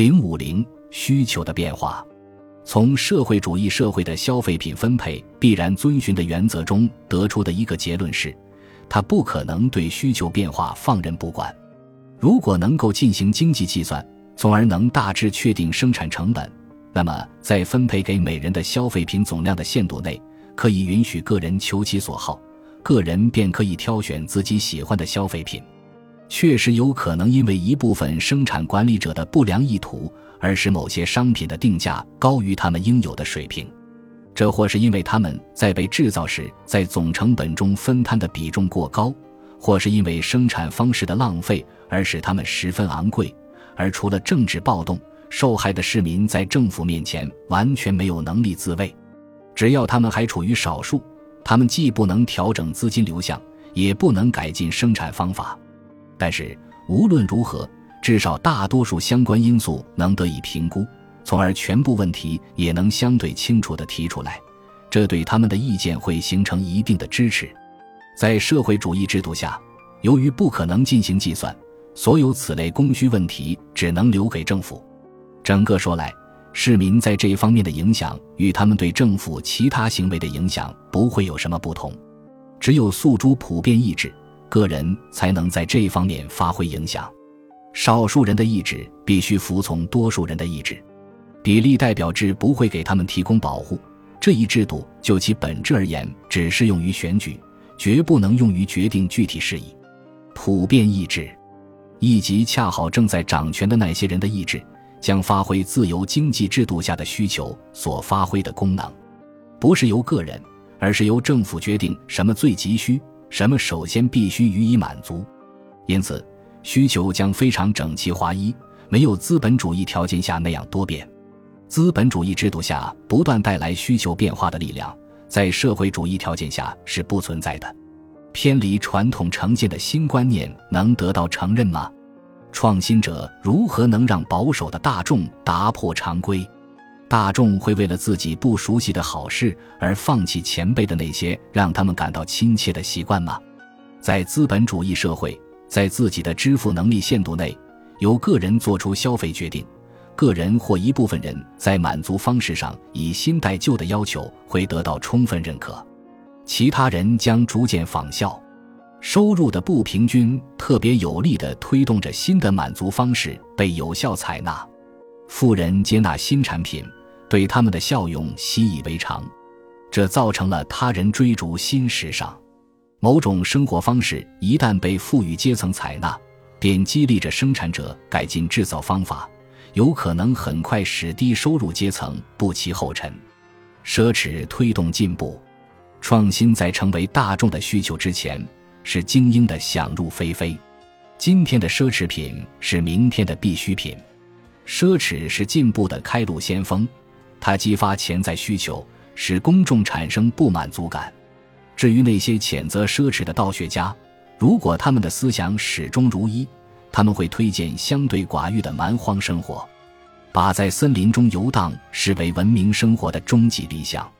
零五零需求的变化，从社会主义社会的消费品分配必然遵循的原则中得出的一个结论是，它不可能对需求变化放任不管。如果能够进行经济计算，从而能大致确定生产成本，那么在分配给每人的消费品总量的限度内，可以允许个人求其所好，个人便可以挑选自己喜欢的消费品。确实有可能因为一部分生产管理者的不良意图，而使某些商品的定价高于他们应有的水平。这或是因为他们在被制造时在总成本中分摊的比重过高，或是因为生产方式的浪费而使他们十分昂贵。而除了政治暴动，受害的市民在政府面前完全没有能力自卫。只要他们还处于少数，他们既不能调整资金流向，也不能改进生产方法。但是无论如何，至少大多数相关因素能得以评估，从而全部问题也能相对清楚地提出来，这对他们的意见会形成一定的支持。在社会主义制度下，由于不可能进行计算，所有此类供需问题只能留给政府。整个说来，市民在这一方面的影响与他们对政府其他行为的影响不会有什么不同。只有诉诸普遍意志。个人才能在这一方面发挥影响，少数人的意志必须服从多数人的意志，比例代表制不会给他们提供保护。这一制度就其本质而言，只适用于选举，绝不能用于决定具体事宜。普遍意志，以及恰好正在掌权的那些人的意志，将发挥自由经济制度下的需求所发挥的功能，不是由个人，而是由政府决定什么最急需。什么首先必须予以满足，因此需求将非常整齐划一，没有资本主义条件下那样多变。资本主义制度下不断带来需求变化的力量，在社会主义条件下是不存在的。偏离传统成见的新观念能得到承认吗？创新者如何能让保守的大众打破常规？大众会为了自己不熟悉的好事而放弃前辈的那些让他们感到亲切的习惯吗？在资本主义社会，在自己的支付能力限度内，由个人做出消费决定，个人或一部分人在满足方式上以新代旧的要求会得到充分认可，其他人将逐渐仿效。收入的不平均特别有力地推动着新的满足方式被有效采纳，富人接纳新产品。对他们的效用习以为常，这造成了他人追逐新时尚。某种生活方式一旦被富裕阶层采纳，便激励着生产者改进制造方法，有可能很快使低收入阶层不其后尘。奢侈推动进步，创新在成为大众的需求之前，是精英的想入非非。今天的奢侈品是明天的必需品，奢侈是进步的开路先锋。它激发潜在需求，使公众产生不满足感。至于那些谴责奢侈的道学家，如果他们的思想始终如一，他们会推荐相对寡欲的蛮荒生活，把在森林中游荡视为文明生活的终极理想。